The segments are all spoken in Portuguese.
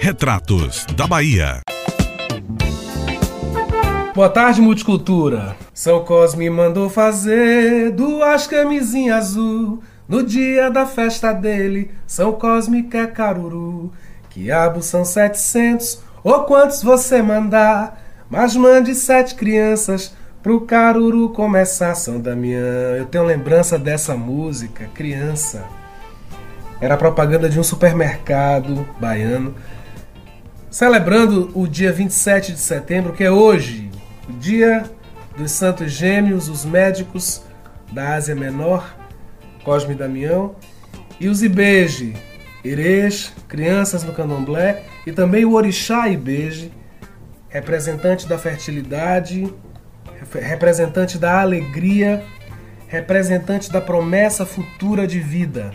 Retratos da Bahia. Boa tarde, Multicultura. São Cosme mandou fazer duas camisinhas azul. No dia da festa dele, São Cosme quer caruru. Quiabo são setecentos, ou quantos você mandar. Mas mande sete crianças pro caruru começar. São Damião, eu tenho lembrança dessa música, criança. Era propaganda de um supermercado baiano celebrando o dia 27 de setembro, que é hoje, o dia dos Santos Gêmeos, os médicos da Ásia Menor, Cosme e Damião, e os Ibeje, Erês, crianças no candomblé, e também o Orixá Ibeje, representante da fertilidade, representante da alegria, representante da promessa futura de vida.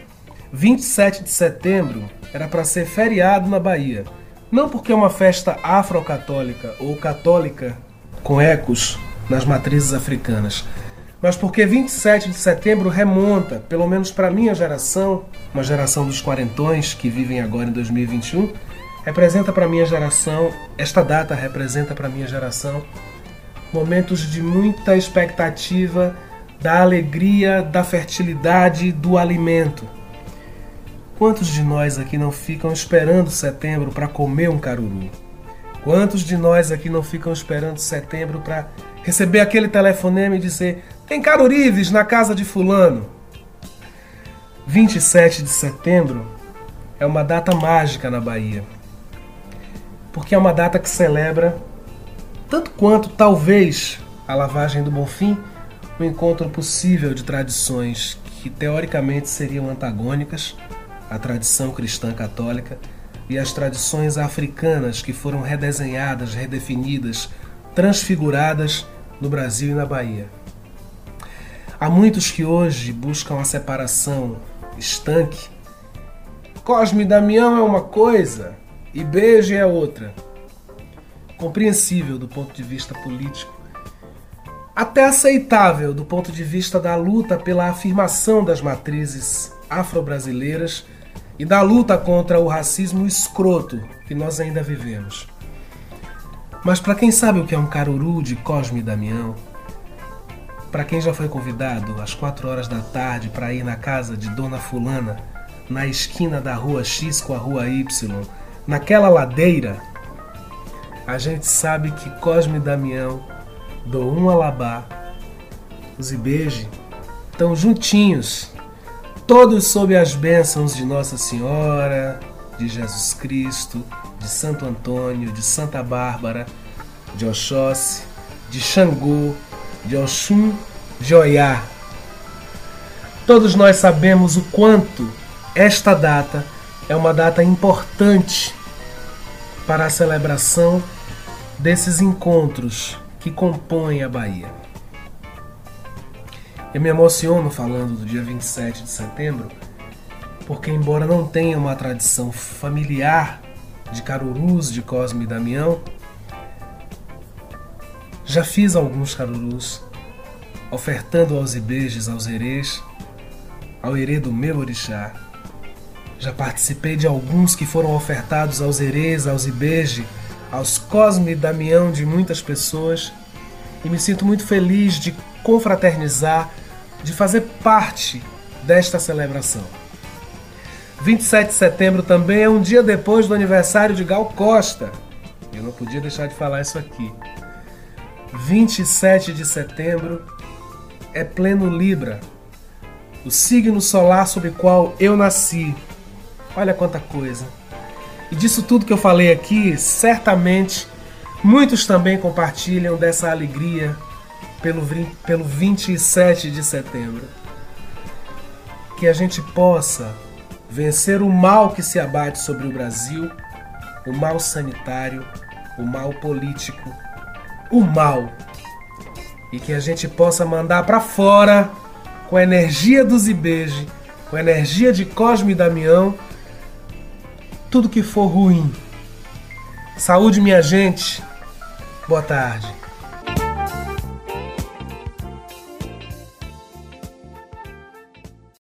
27 de setembro era para ser feriado na Bahia. Não porque é uma festa afro-católica ou católica com ecos nas matrizes africanas, mas porque 27 de setembro remonta, pelo menos para minha geração, uma geração dos quarentões que vivem agora em 2021, representa para minha geração, esta data representa para minha geração momentos de muita expectativa da alegria, da fertilidade, do alimento Quantos de nós aqui não ficam esperando setembro para comer um caruru? Quantos de nós aqui não ficam esperando setembro para receber aquele telefonema e dizer: tem carurives na casa de Fulano? 27 de setembro é uma data mágica na Bahia. Porque é uma data que celebra, tanto quanto talvez a lavagem do Bonfim, um encontro possível de tradições que teoricamente seriam antagônicas a tradição cristã católica e as tradições africanas que foram redesenhadas, redefinidas, transfiguradas no Brasil e na Bahia. Há muitos que hoje buscam a separação estanque. Cosme e Damião é uma coisa e Beije é outra. Compreensível do ponto de vista político, até aceitável do ponto de vista da luta pela afirmação das matrizes afro-brasileiras e da luta contra o racismo escroto que nós ainda vivemos. Mas para quem sabe o que é um caruru de Cosme e Damião, para quem já foi convidado às quatro horas da tarde para ir na casa de Dona Fulana, na esquina da rua X com a rua Y, naquela ladeira, a gente sabe que Cosme e Damião, do um alabá, os Ibeje, estão juntinhos todos sob as bênçãos de Nossa Senhora, de Jesus Cristo, de Santo Antônio, de Santa Bárbara, de Oxóssi, de Xangô, de Oxum, de Oiá. Todos nós sabemos o quanto esta data é uma data importante para a celebração desses encontros que compõem a Bahia. Eu me emociono falando do dia 27 de setembro, porque, embora não tenha uma tradição familiar de carurus de Cosme e Damião, já fiz alguns carurus, ofertando aos ibejes, aos herês, ao herê do meu orixá. Já participei de alguns que foram ofertados aos herês, aos ibeje, aos Cosme e Damião de muitas pessoas, e me sinto muito feliz de confraternizar de fazer parte desta celebração. 27 de setembro também é um dia depois do aniversário de Gal Costa. Eu não podia deixar de falar isso aqui. 27 de setembro é pleno Libra, o signo solar sob o qual eu nasci. Olha quanta coisa. E disso tudo que eu falei aqui, certamente muitos também compartilham dessa alegria pelo, pelo 27 de setembro. Que a gente possa vencer o mal que se abate sobre o Brasil, o mal sanitário, o mal político, o mal. E que a gente possa mandar para fora, com a energia dos Ibeje, com a energia de Cosme e Damião, tudo que for ruim. Saúde, minha gente. Boa tarde.